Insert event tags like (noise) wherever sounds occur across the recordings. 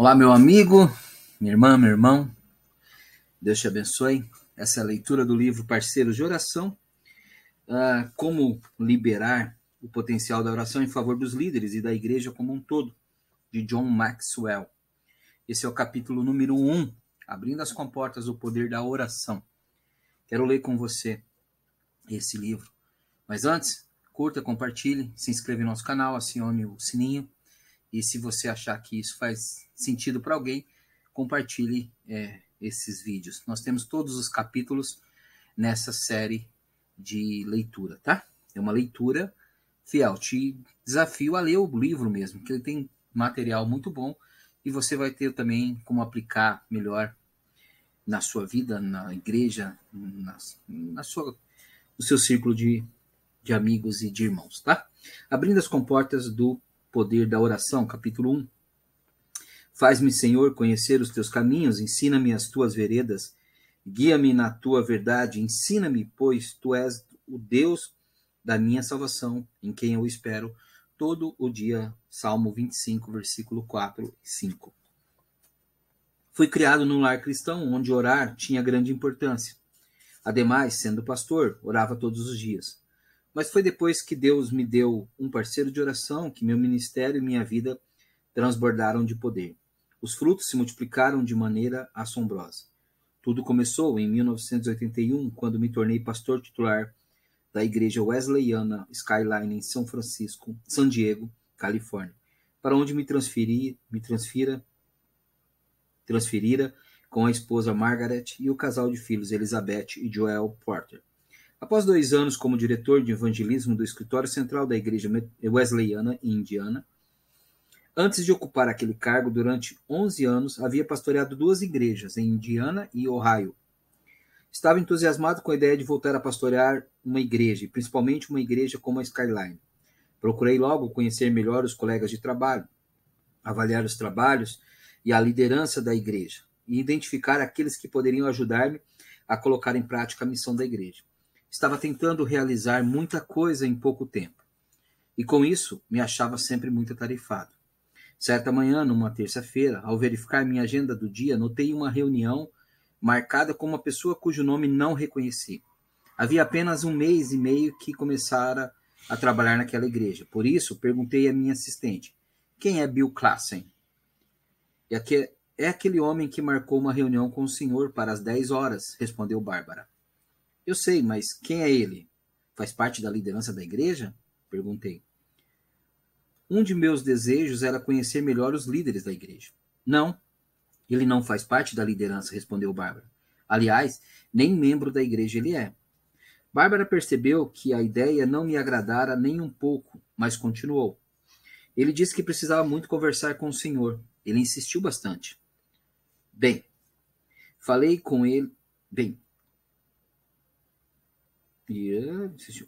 Olá, meu amigo, minha irmã, meu irmão. Deus te abençoe. Essa é a leitura do livro Parceiros de Oração. Uh, como liberar o potencial da oração em favor dos líderes e da igreja como um todo, de John Maxwell. Esse é o capítulo número 1, um, Abrindo as Comportas do Poder da Oração. Quero ler com você esse livro. Mas antes, curta, compartilhe, se inscreva no nosso canal, acione o sininho. E se você achar que isso faz sentido para alguém, compartilhe é, esses vídeos. Nós temos todos os capítulos nessa série de leitura, tá? É uma leitura fiel. Te desafio a ler o livro mesmo, que ele tem material muito bom e você vai ter também como aplicar melhor na sua vida, na igreja, na, na sua, no seu círculo de, de amigos e de irmãos, tá? Abrindo as comportas do poder da oração, capítulo 1. Faz-me, Senhor, conhecer os teus caminhos, ensina-me as tuas veredas, guia-me na tua verdade, ensina-me, pois tu és o Deus da minha salvação, em quem eu espero todo o dia. Salmo 25, versículo 4 e 5. Fui criado num lar cristão onde orar tinha grande importância. Ademais, sendo pastor, orava todos os dias. Mas foi depois que Deus me deu um parceiro de oração que meu ministério e minha vida transbordaram de poder. Os frutos se multiplicaram de maneira assombrosa. Tudo começou em 1981, quando me tornei pastor titular da igreja Wesleyana Skyline em São Francisco, San Diego, Califórnia, para onde me transferi, me transfira, transferira com a esposa Margaret e o casal de filhos Elizabeth e Joel Porter. Após dois anos como diretor de evangelismo do escritório central da igreja Wesleyana em Indiana, antes de ocupar aquele cargo durante 11 anos, havia pastoreado duas igrejas em Indiana e Ohio, Estava entusiasmado com a ideia de voltar a pastorear uma igreja, principalmente uma igreja como a Skyline. Procurei logo conhecer melhor os colegas de trabalho, avaliar os trabalhos e a liderança da igreja e identificar aqueles que poderiam ajudar-me a colocar em prática a missão da igreja. Estava tentando realizar muita coisa em pouco tempo. E com isso, me achava sempre muito atarefado. Certa manhã, numa terça-feira, ao verificar minha agenda do dia, notei uma reunião marcada com uma pessoa cujo nome não reconheci. Havia apenas um mês e meio que começara a trabalhar naquela igreja. Por isso, perguntei à minha assistente: Quem é Bill Klassen? E aqui, é aquele homem que marcou uma reunião com o senhor para as 10 horas, respondeu Bárbara. Eu sei, mas quem é ele? Faz parte da liderança da igreja? Perguntei. Um de meus desejos era conhecer melhor os líderes da igreja. Não, ele não faz parte da liderança, respondeu Bárbara. Aliás, nem membro da igreja ele é. Bárbara percebeu que a ideia não me agradara nem um pouco, mas continuou. Ele disse que precisava muito conversar com o senhor. Ele insistiu bastante. Bem, falei com ele. Bem.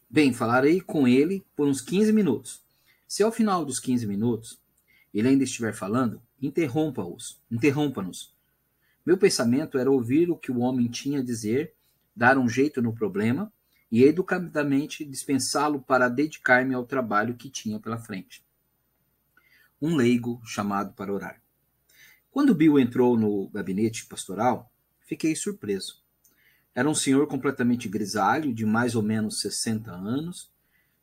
Bem, falarei com ele por uns 15 minutos. Se ao final dos 15 minutos ele ainda estiver falando, interrompa-os, interrompa-nos. Meu pensamento era ouvir o que o homem tinha a dizer, dar um jeito no problema e educadamente dispensá-lo para dedicar-me ao trabalho que tinha pela frente. Um leigo chamado para orar. Quando Bill entrou no gabinete pastoral, fiquei surpreso. Era um senhor completamente grisalho, de mais ou menos 60 anos,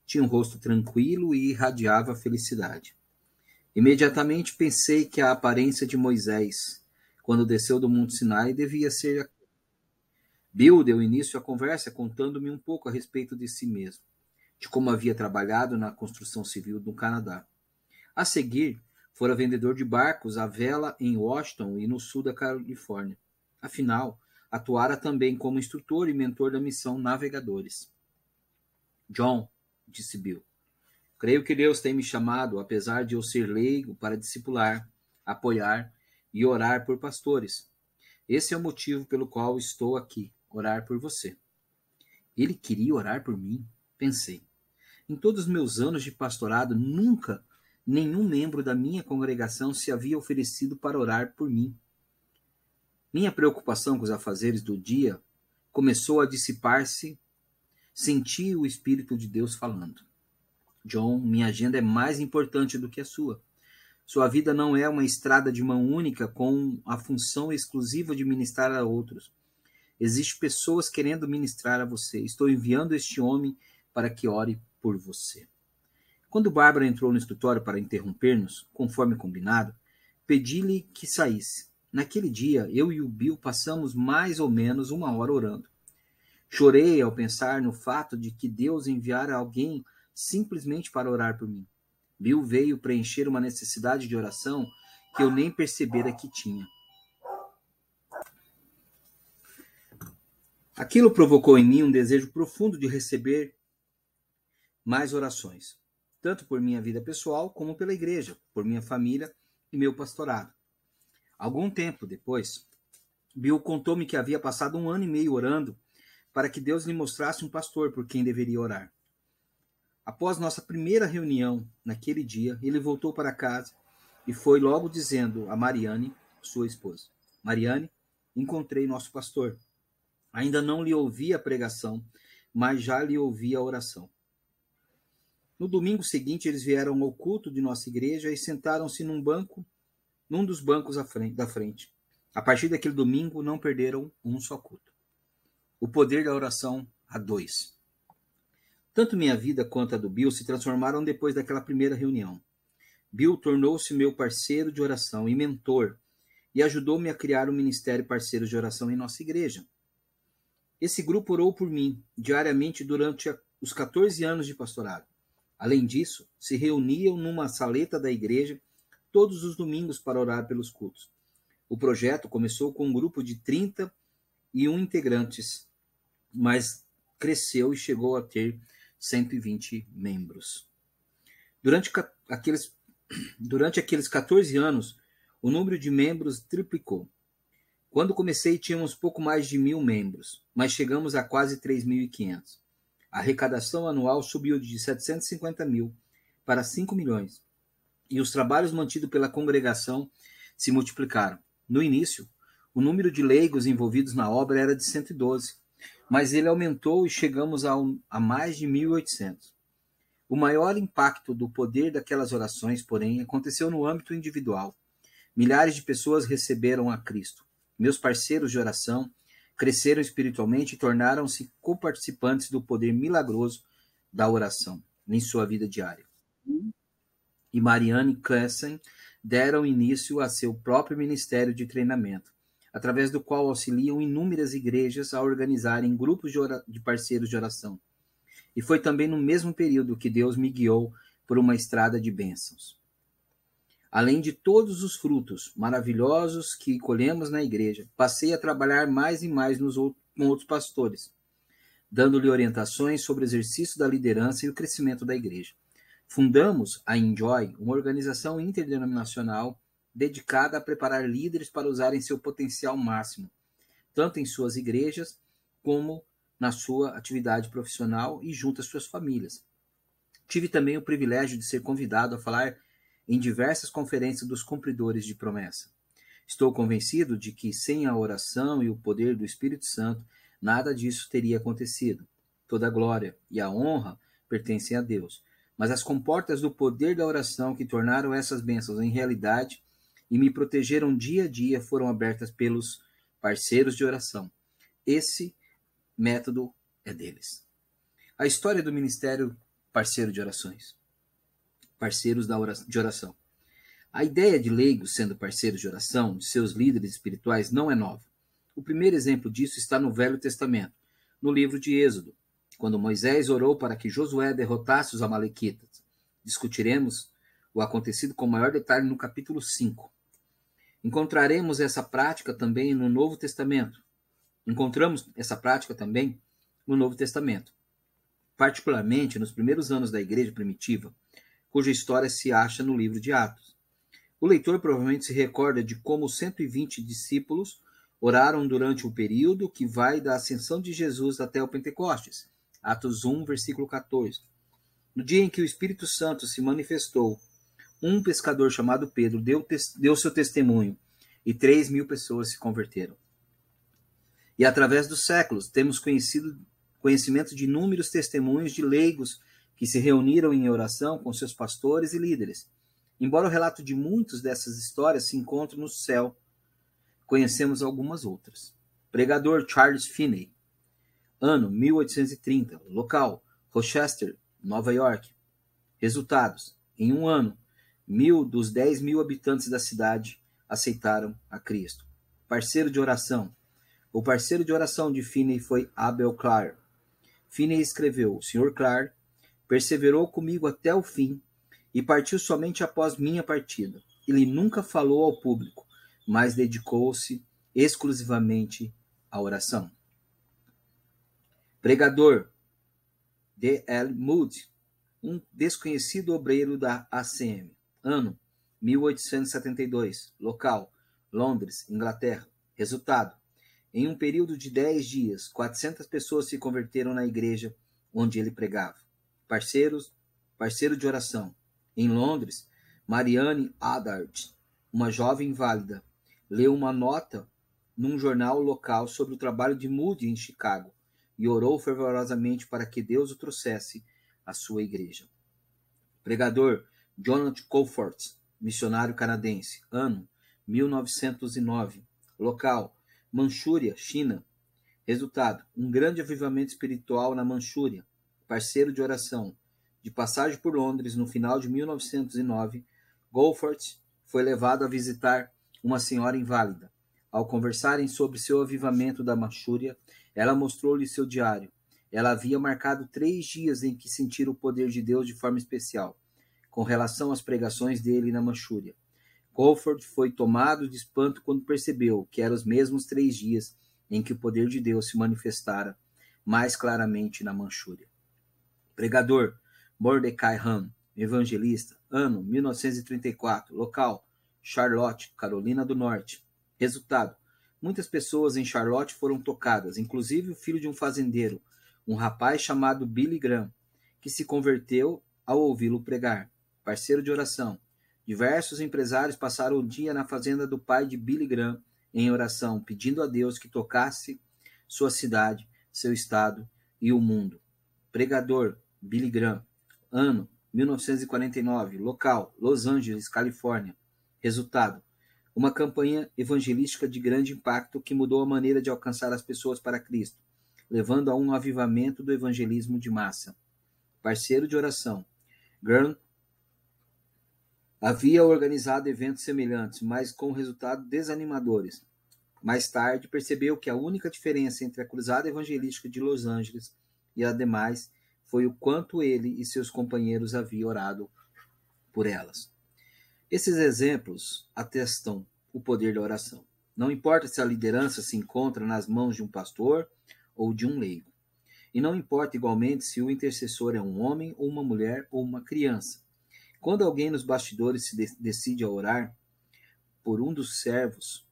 tinha um rosto tranquilo e irradiava felicidade. Imediatamente pensei que a aparência de Moisés, quando desceu do Monte Sinai, devia ser. Bill deu início à conversa contando-me um pouco a respeito de si mesmo, de como havia trabalhado na construção civil no Canadá. A seguir, fora vendedor de barcos à vela em Washington e no sul da Califórnia. Afinal, atuara também como instrutor e mentor da missão Navegadores. John, disse Bill, Creio que Deus tem me chamado, apesar de eu ser leigo, para discipular, apoiar e orar por pastores. Esse é o motivo pelo qual estou aqui, orar por você. Ele queria orar por mim, pensei. Em todos os meus anos de pastorado, nunca nenhum membro da minha congregação se havia oferecido para orar por mim. Minha preocupação com os afazeres do dia começou a dissipar-se. Senti o Espírito de Deus falando. John, minha agenda é mais importante do que a sua. Sua vida não é uma estrada de mão única com a função exclusiva de ministrar a outros. Existem pessoas querendo ministrar a você. Estou enviando este homem para que ore por você. Quando Bárbara entrou no escritório para interromper-nos, conforme combinado, pedi-lhe que saísse. Naquele dia, eu e o Bill passamos mais ou menos uma hora orando. Chorei ao pensar no fato de que Deus enviara alguém simplesmente para orar por mim. Bill veio preencher uma necessidade de oração que eu nem percebera que tinha. Aquilo provocou em mim um desejo profundo de receber mais orações, tanto por minha vida pessoal como pela igreja, por minha família e meu pastorado. Algum tempo depois, Bill contou-me que havia passado um ano e meio orando para que Deus lhe mostrasse um pastor por quem deveria orar. Após nossa primeira reunião naquele dia, ele voltou para casa e foi logo dizendo a Mariane, sua esposa: Mariane, encontrei nosso pastor. Ainda não lhe ouvi a pregação, mas já lhe ouvi a oração. No domingo seguinte, eles vieram ao culto de nossa igreja e sentaram-se num banco, num dos bancos da frente. A partir daquele domingo, não perderam um só culto. O poder da oração a dois. Tanto minha vida quanto a do Bill se transformaram depois daquela primeira reunião. Bill tornou-se meu parceiro de oração e mentor e ajudou-me a criar o um ministério parceiro de oração em nossa igreja. Esse grupo orou por mim diariamente durante os 14 anos de pastorado. Além disso, se reuniam numa saleta da igreja todos os domingos para orar pelos cultos. O projeto começou com um grupo de 31 integrantes, mas cresceu e chegou a ter 120 membros. Durante aqueles, (coughs) durante aqueles 14 anos, o número de membros triplicou. Quando comecei, tínhamos pouco mais de mil membros, mas chegamos a quase 3.500. A arrecadação anual subiu de 750 mil para 5 milhões, e os trabalhos mantidos pela congregação se multiplicaram. No início, o número de leigos envolvidos na obra era de 112, mas ele aumentou e chegamos a, um, a mais de 1.800. O maior impacto do poder daquelas orações, porém, aconteceu no âmbito individual. Milhares de pessoas receberam a Cristo. Meus parceiros de oração cresceram espiritualmente e tornaram-se coparticipantes do poder milagroso da oração em sua vida diária. E Marianne Klessen deram início a seu próprio ministério de treinamento através do qual auxiliam inúmeras igrejas a organizarem grupos de, de parceiros de oração. E foi também no mesmo período que Deus me guiou por uma estrada de bênçãos. Além de todos os frutos maravilhosos que colhemos na igreja, passei a trabalhar mais e mais nos com outros pastores, dando-lhe orientações sobre o exercício da liderança e o crescimento da igreja. Fundamos a Enjoy, uma organização interdenominacional dedicada a preparar líderes para usarem seu potencial máximo, tanto em suas igrejas como na sua atividade profissional e junto às suas famílias. Tive também o privilégio de ser convidado a falar em diversas conferências dos cumpridores de promessa. Estou convencido de que sem a oração e o poder do Espírito Santo, nada disso teria acontecido. Toda a glória e a honra pertencem a Deus. Mas as comportas do poder da oração que tornaram essas bênçãos em realidade e me protegeram dia a dia foram abertas pelos parceiros de oração. Esse método é deles. A história do ministério parceiro de orações. Parceiros de oração. A ideia de leigos sendo parceiros de oração de seus líderes espirituais não é nova. O primeiro exemplo disso está no Velho Testamento, no livro de Êxodo, quando Moisés orou para que Josué derrotasse os Amalequitas. Discutiremos o acontecido com maior detalhe no capítulo 5. Encontraremos essa prática também no Novo Testamento. Encontramos essa prática também no Novo Testamento, particularmente nos primeiros anos da igreja primitiva, cuja história se acha no livro de Atos. O leitor provavelmente se recorda de como os 120 discípulos oraram durante o período que vai da ascensão de Jesus até o Pentecostes. Atos 1, versículo 14. No dia em que o Espírito Santo se manifestou um pescador chamado Pedro deu, deu seu testemunho e três mil pessoas se converteram. E através dos séculos temos conhecido conhecimento de inúmeros testemunhos de leigos que se reuniram em oração com seus pastores e líderes. Embora o relato de muitas dessas histórias se encontre no céu, conhecemos algumas outras. Pregador Charles Finney, ano 1830, local Rochester, Nova York. Resultados: em um ano, mil dos dez mil habitantes da cidade aceitaram a Cristo. Parceiro de oração: o parceiro de oração de Finney foi Abel Clark. Finney escreveu: O Sr. Clark perseverou comigo até o fim e partiu somente após minha partida. Ele nunca falou ao público, mas dedicou-se exclusivamente à oração. Pregador D. L. Moody, um desconhecido obreiro da ACM. Ano 1872. Local: Londres, Inglaterra. Resultado: em um período de dez dias, 400 pessoas se converteram na igreja onde ele pregava. Parceiros, parceiro de oração. Em Londres, Marianne Adart, uma jovem inválida, leu uma nota num jornal local sobre o trabalho de Moody em Chicago e orou fervorosamente para que Deus o trouxesse à sua igreja. Pregador Jonathan Colfort, missionário canadense, ano 1909, local Manchúria, China. Resultado: um grande avivamento espiritual na Manchúria. Parceiro de oração. De passagem por Londres no final de 1909, Goldfort foi levado a visitar uma senhora inválida. Ao conversarem sobre seu avivamento da Manchúria, ela mostrou-lhe seu diário. Ela havia marcado três dias em que sentira o poder de Deus de forma especial, com relação às pregações dele na Manchúria. Colford foi tomado de espanto quando percebeu que eram os mesmos três dias em que o poder de Deus se manifestara mais claramente na Manchúria. Pregador Mordecai Ham, evangelista, ano 1934, local Charlotte, Carolina do Norte. Resultado: muitas pessoas em Charlotte foram tocadas, inclusive o filho de um fazendeiro, um rapaz chamado Billy Graham, que se converteu ao ouvi-lo pregar. Parceiro de oração, Diversos empresários passaram o dia na fazenda do pai de Billy Graham em oração, pedindo a Deus que tocasse sua cidade, seu estado e o mundo. Pregador Billy Graham, ano 1949, local Los Angeles, Califórnia. Resultado: uma campanha evangelística de grande impacto que mudou a maneira de alcançar as pessoas para Cristo, levando a um avivamento do evangelismo de massa. Parceiro de oração: Graham Havia organizado eventos semelhantes, mas com resultados desanimadores. Mais tarde, percebeu que a única diferença entre a Cruzada Evangelística de Los Angeles e a demais foi o quanto ele e seus companheiros haviam orado por elas. Esses exemplos atestam o poder da oração. Não importa se a liderança se encontra nas mãos de um pastor ou de um leigo. E não importa igualmente se o intercessor é um homem ou uma mulher ou uma criança. Quando alguém nos bastidores se decide a orar por um dos servos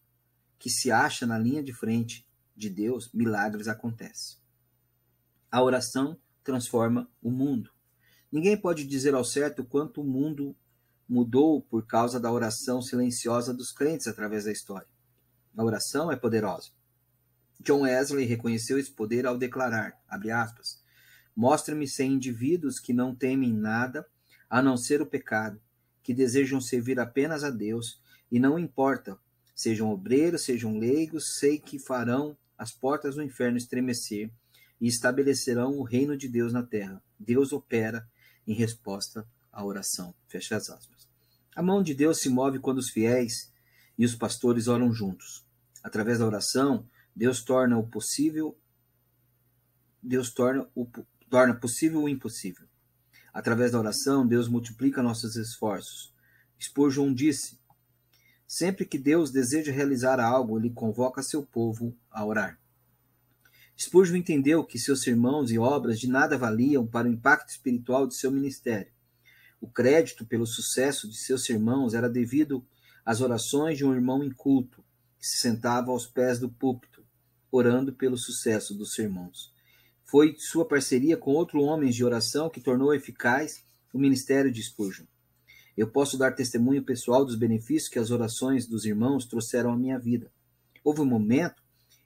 que se acha na linha de frente de Deus, milagres acontecem. A oração transforma o mundo. Ninguém pode dizer ao certo quanto o mundo mudou por causa da oração silenciosa dos crentes através da história. A oração é poderosa. John Wesley reconheceu esse poder ao declarar, aspas, Mostra-me sem indivíduos que não temem nada a não ser o pecado, que desejam servir apenas a Deus, e não importa, sejam obreiros, sejam leigos, sei que farão as portas do inferno estremecer e estabelecerão o reino de Deus na terra. Deus opera em resposta à oração. Fecha as aspas. A mão de Deus se move quando os fiéis e os pastores oram juntos. Através da oração, Deus torna o possível Deus torna o torna possível o impossível. Através da oração, Deus multiplica nossos esforços. Spurgeon disse: Sempre que Deus deseja realizar algo, ele convoca seu povo a orar. Spurgeon entendeu que seus sermãos e obras de nada valiam para o impacto espiritual de seu ministério. O crédito pelo sucesso de seus sermãos era devido às orações de um irmão inculto que se sentava aos pés do púlpito, orando pelo sucesso dos sermões. Foi sua parceria com outros homens de oração que tornou eficaz o ministério de Spurgeon. Eu posso dar testemunho pessoal dos benefícios que as orações dos irmãos trouxeram à minha vida. Houve um momento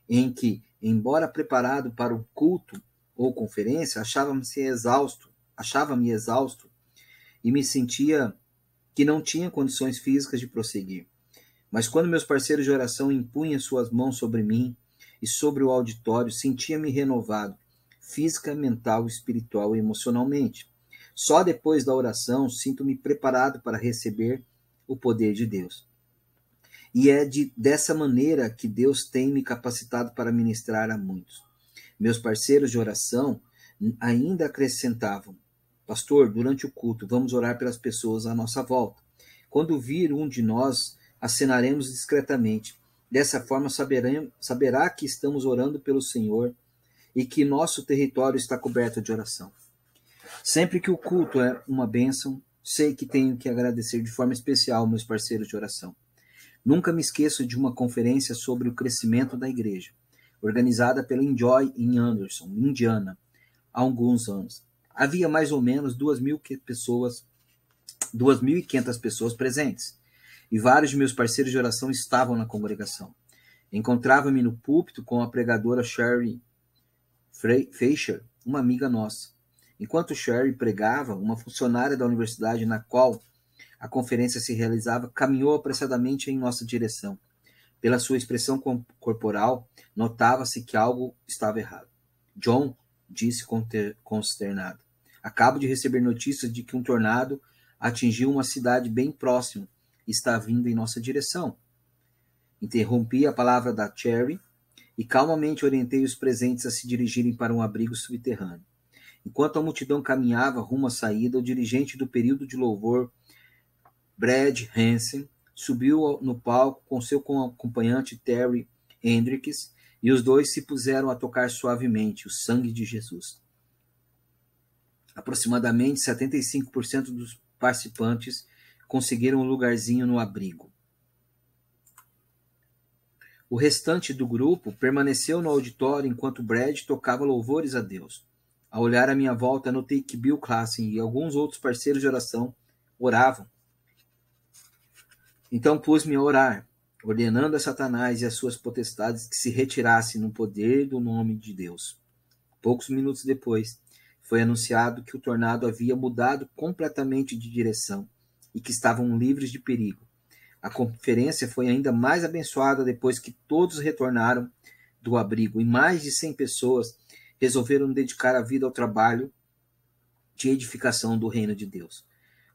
em que, embora preparado para o culto ou conferência, achava-me exausto, achava-me exausto e me sentia que não tinha condições físicas de prosseguir. Mas quando meus parceiros de oração impunham suas mãos sobre mim e sobre o auditório, sentia-me renovado, física, mental, espiritual e emocionalmente. Só depois da oração sinto-me preparado para receber o poder de Deus. E é de, dessa maneira que Deus tem me capacitado para ministrar a muitos. Meus parceiros de oração ainda acrescentavam: Pastor, durante o culto, vamos orar pelas pessoas à nossa volta. Quando vir um de nós, acenaremos discretamente. Dessa forma, saberá que estamos orando pelo Senhor e que nosso território está coberto de oração. Sempre que o culto é uma bênção, sei que tenho que agradecer de forma especial meus parceiros de oração. Nunca me esqueço de uma conferência sobre o crescimento da igreja, organizada pela Enjoy em Anderson, Indiana, há alguns anos. Havia mais ou menos duas mil pessoas, duas mil e quinhentas pessoas presentes, e vários de meus parceiros de oração estavam na congregação. Encontrava-me no púlpito com a pregadora Sherry Fisher, uma amiga nossa. Enquanto Sherry pregava, uma funcionária da universidade na qual a conferência se realizava caminhou apressadamente em nossa direção. Pela sua expressão corporal, notava-se que algo estava errado. John disse consternado. Acabo de receber notícias de que um tornado atingiu uma cidade bem próxima e está vindo em nossa direção. Interrompi a palavra da Cherry e calmamente orientei os presentes a se dirigirem para um abrigo subterrâneo. Enquanto a multidão caminhava rumo à saída, o dirigente do período de louvor, Brad Hansen, subiu no palco com seu acompanhante Terry Hendricks e os dois se puseram a tocar suavemente o sangue de Jesus. Aproximadamente 75% dos participantes conseguiram um lugarzinho no abrigo. O restante do grupo permaneceu no auditório enquanto Brad tocava louvores a Deus. Ao olhar à minha volta, notei que Bill Klassen e alguns outros parceiros de oração oravam. Então pus-me a orar, ordenando a Satanás e as suas potestades que se retirassem no poder do nome de Deus. Poucos minutos depois, foi anunciado que o tornado havia mudado completamente de direção e que estavam livres de perigo. A conferência foi ainda mais abençoada depois que todos retornaram do abrigo e mais de 100 pessoas resolveram dedicar a vida ao trabalho de edificação do reino de Deus.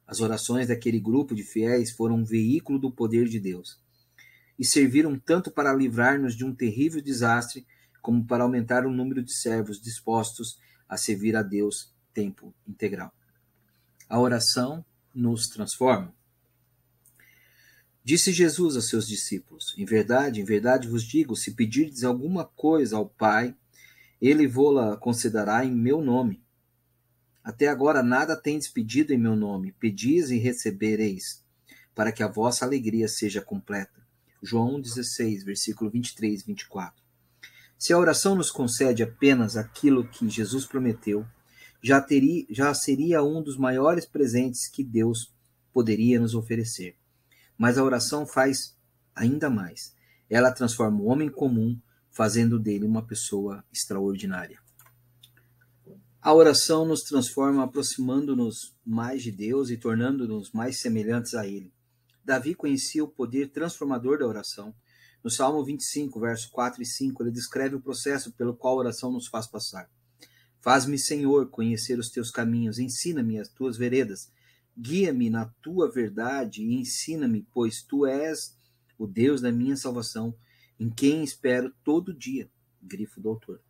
As orações daquele grupo de fiéis foram um veículo do poder de Deus e serviram tanto para livrar-nos de um terrível desastre, como para aumentar o número de servos dispostos a servir a Deus tempo integral. A oração nos transforma. Disse Jesus a seus discípulos: Em verdade, em verdade vos digo, se pedirdes alguma coisa ao Pai, ele vô-la concederá em meu nome. Até agora nada tendes pedido em meu nome. Pedis e recebereis, para que a vossa alegria seja completa. João 16, versículo 23 e 24. Se a oração nos concede apenas aquilo que Jesus prometeu, já, teria, já seria um dos maiores presentes que Deus poderia nos oferecer. Mas a oração faz ainda mais. Ela transforma o homem comum, fazendo dele uma pessoa extraordinária. A oração nos transforma, aproximando-nos mais de Deus e tornando-nos mais semelhantes a Ele. Davi conhecia o poder transformador da oração. No Salmo 25, versos 4 e 5, ele descreve o processo pelo qual a oração nos faz passar. Faz-me, Senhor, conhecer os teus caminhos, ensina-me as tuas veredas, guia-me na tua verdade e ensina-me, pois tu és o Deus da minha salvação, em quem espero todo dia. Grifo do autor.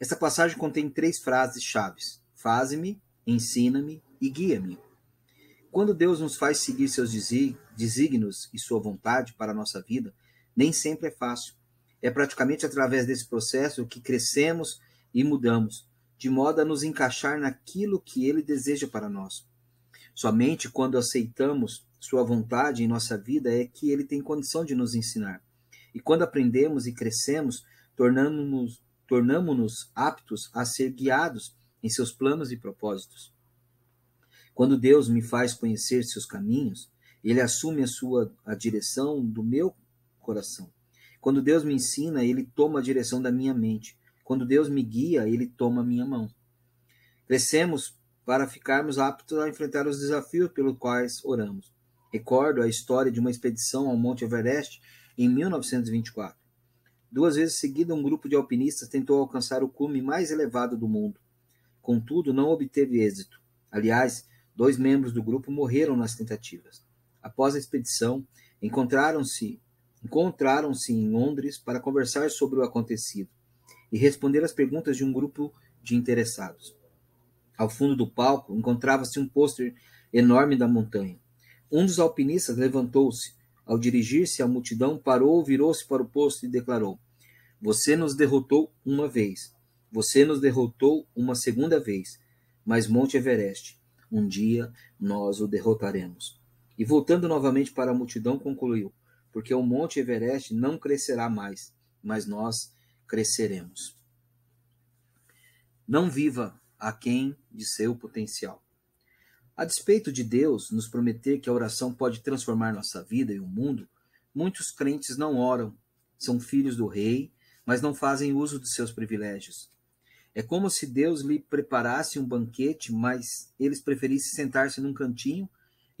Esta passagem contém três frases chaves: Faze-me, ensina-me e guia-me. Quando Deus nos faz seguir seus desígnios e sua vontade para a nossa vida, nem sempre é fácil. É praticamente através desse processo que crescemos e mudamos, de modo a nos encaixar naquilo que ele deseja para nós. Somente quando aceitamos sua vontade em nossa vida é que ele tem condição de nos ensinar. E quando aprendemos e crescemos, tornamos-nos tornamos aptos a ser guiados em seus planos e propósitos. Quando Deus me faz conhecer seus caminhos, ele assume a sua a direção do meu coração. Quando Deus me ensina, ele toma a direção da minha mente. Quando Deus me guia, ele toma a minha mão. Crescemos para ficarmos aptos a enfrentar os desafios pelos quais oramos. Recordo a história de uma expedição ao Monte Everest em 1924. Duas vezes seguida, um grupo de alpinistas tentou alcançar o cume mais elevado do mundo. Contudo, não obteve êxito. Aliás, dois membros do grupo morreram nas tentativas. Após a expedição, encontraram-se encontraram-se em Londres para conversar sobre o acontecido e responder às perguntas de um grupo de interessados. Ao fundo do palco encontrava-se um pôster enorme da montanha. Um dos alpinistas levantou-se. Ao dirigir-se à multidão, parou, virou-se para o pôster e declarou: Você nos derrotou uma vez. Você nos derrotou uma segunda vez. Mas Monte Everest, um dia nós o derrotaremos. E voltando novamente para a multidão, concluiu: Porque o Monte Everest não crescerá mais, mas nós cresceremos. Não viva aquém de seu potencial. A despeito de Deus nos prometer que a oração pode transformar nossa vida e o mundo, muitos crentes não oram, são filhos do rei, mas não fazem uso de seus privilégios. É como se Deus lhe preparasse um banquete, mas eles preferissem sentar-se num cantinho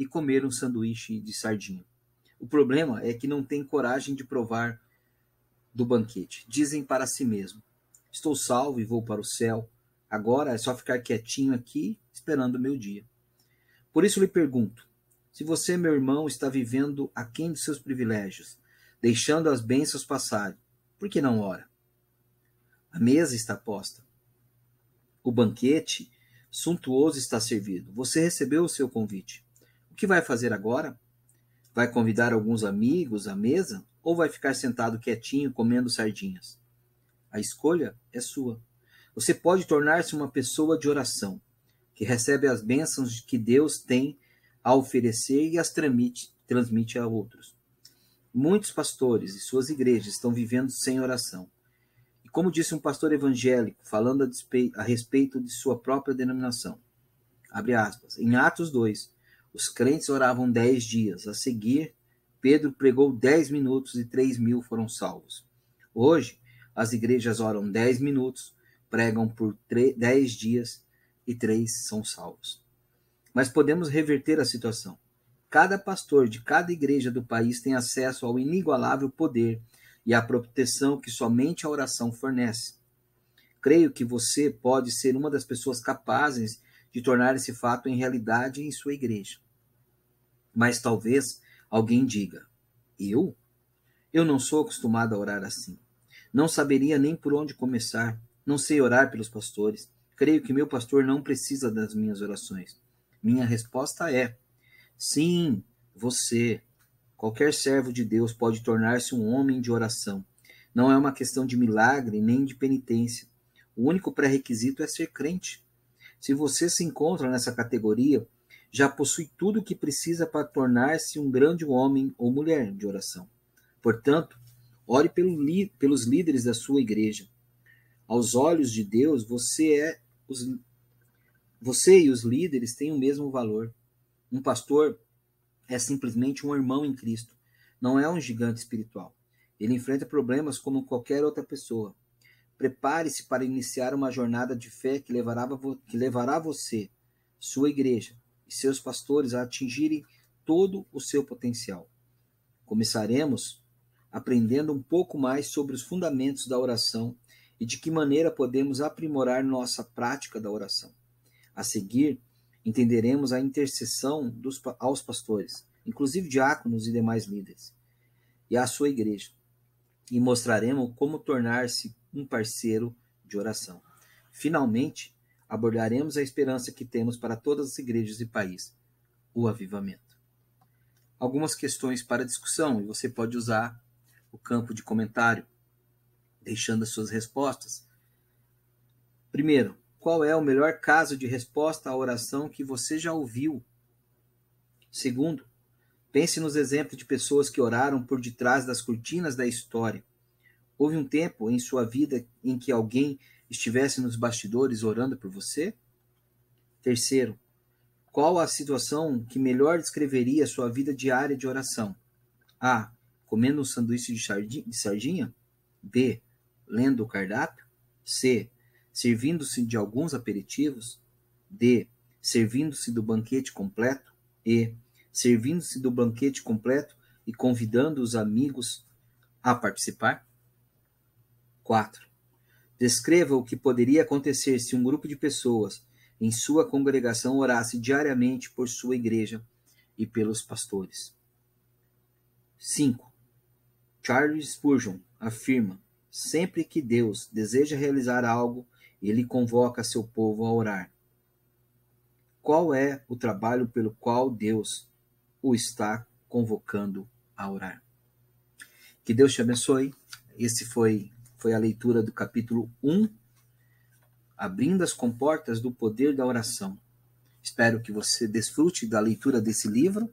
e comer um sanduíche de sardinha. O problema é que não têm coragem de provar do banquete. Dizem para si mesmo: Estou salvo e vou para o céu. Agora é só ficar quietinho aqui, esperando o meu dia. Por isso lhe pergunto: se você, meu irmão, está vivendo aquém de seus privilégios, deixando as bênçãos passarem, por que não ora? A mesa está posta. O banquete suntuoso está servido. Você recebeu o seu convite. O que vai fazer agora? Vai convidar alguns amigos à mesa ou vai ficar sentado quietinho comendo sardinhas? A escolha é sua. Você pode tornar-se uma pessoa de oração, que recebe as bênçãos que Deus tem a oferecer e as transmite, transmite a outros. Muitos pastores e suas igrejas estão vivendo sem oração. E como disse um pastor evangélico, falando a, a respeito de sua própria denominação, abre aspas, em Atos 2, os crentes oravam dez dias. A seguir, Pedro pregou dez minutos e três mil foram salvos. Hoje, as igrejas oram dez minutos, pregam por dez dias e três são salvos. Mas podemos reverter a situação. Cada pastor de cada igreja do país tem acesso ao inigualável poder e à proteção que somente a oração fornece. Creio que você pode ser uma das pessoas capazes de tornar esse fato em realidade em sua igreja. Mas talvez Alguém diga: Eu? Eu não sou acostumado a orar assim. Não saberia nem por onde começar. Não sei orar pelos pastores. Creio que meu pastor não precisa das minhas orações. Minha resposta é: Sim, você. Qualquer servo de Deus pode tornar-se um homem de oração. Não é uma questão de milagre nem de penitência. O único pré-requisito é ser crente. Se você se encontra nessa categoria, já possui tudo o que precisa para tornar-se um grande homem ou mulher de oração. Portanto, ore pelo pelos líderes da sua igreja. Aos olhos de Deus, você é os, você e os líderes têm o mesmo valor. Um pastor é simplesmente um irmão em Cristo, não é um gigante espiritual. Ele enfrenta problemas como qualquer outra pessoa. Prepare-se para iniciar uma jornada de fé que levará, que levará você, sua igreja, e seus pastores a atingirem todo o seu potencial. Começaremos aprendendo um pouco mais sobre os fundamentos da oração e de que maneira podemos aprimorar nossa prática da oração. A seguir, entenderemos a intercessão dos, aos pastores, inclusive diáconos e demais líderes, e à sua igreja, e mostraremos como tornar-se um parceiro de oração. Finalmente, abordaremos a esperança que temos para todas as igrejas e país, o avivamento. Algumas questões para discussão e você pode usar o campo de comentário, deixando as suas respostas. Primeiro, qual é o melhor caso de resposta à oração que você já ouviu? Segundo, pense nos exemplos de pessoas que oraram por detrás das cortinas da história. Houve um tempo em sua vida em que alguém estivesse nos bastidores orando por você? Terceiro, qual a situação que melhor descreveria sua vida diária de oração? A. Comendo um sanduíche de sardinha? B. Lendo o cardápio? C. Servindo-se de alguns aperitivos? D. Servindo-se do banquete completo? E. servindo-se do banquete completo e convidando os amigos a participar? 4. Descreva o que poderia acontecer se um grupo de pessoas em sua congregação orasse diariamente por sua igreja e pelos pastores. 5. Charles Spurgeon afirma: sempre que Deus deseja realizar algo, ele convoca seu povo a orar. Qual é o trabalho pelo qual Deus o está convocando a orar? Que Deus te abençoe. Esse foi foi a leitura do capítulo 1, abrindo as comportas do poder da oração. Espero que você desfrute da leitura desse livro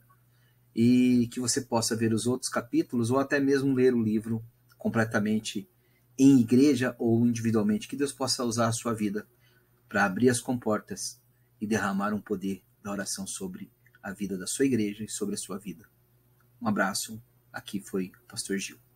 e que você possa ver os outros capítulos ou até mesmo ler o livro completamente em igreja ou individualmente. Que Deus possa usar a sua vida para abrir as comportas e derramar um poder da oração sobre a vida da sua igreja e sobre a sua vida. Um abraço. Aqui foi o Pastor Gil.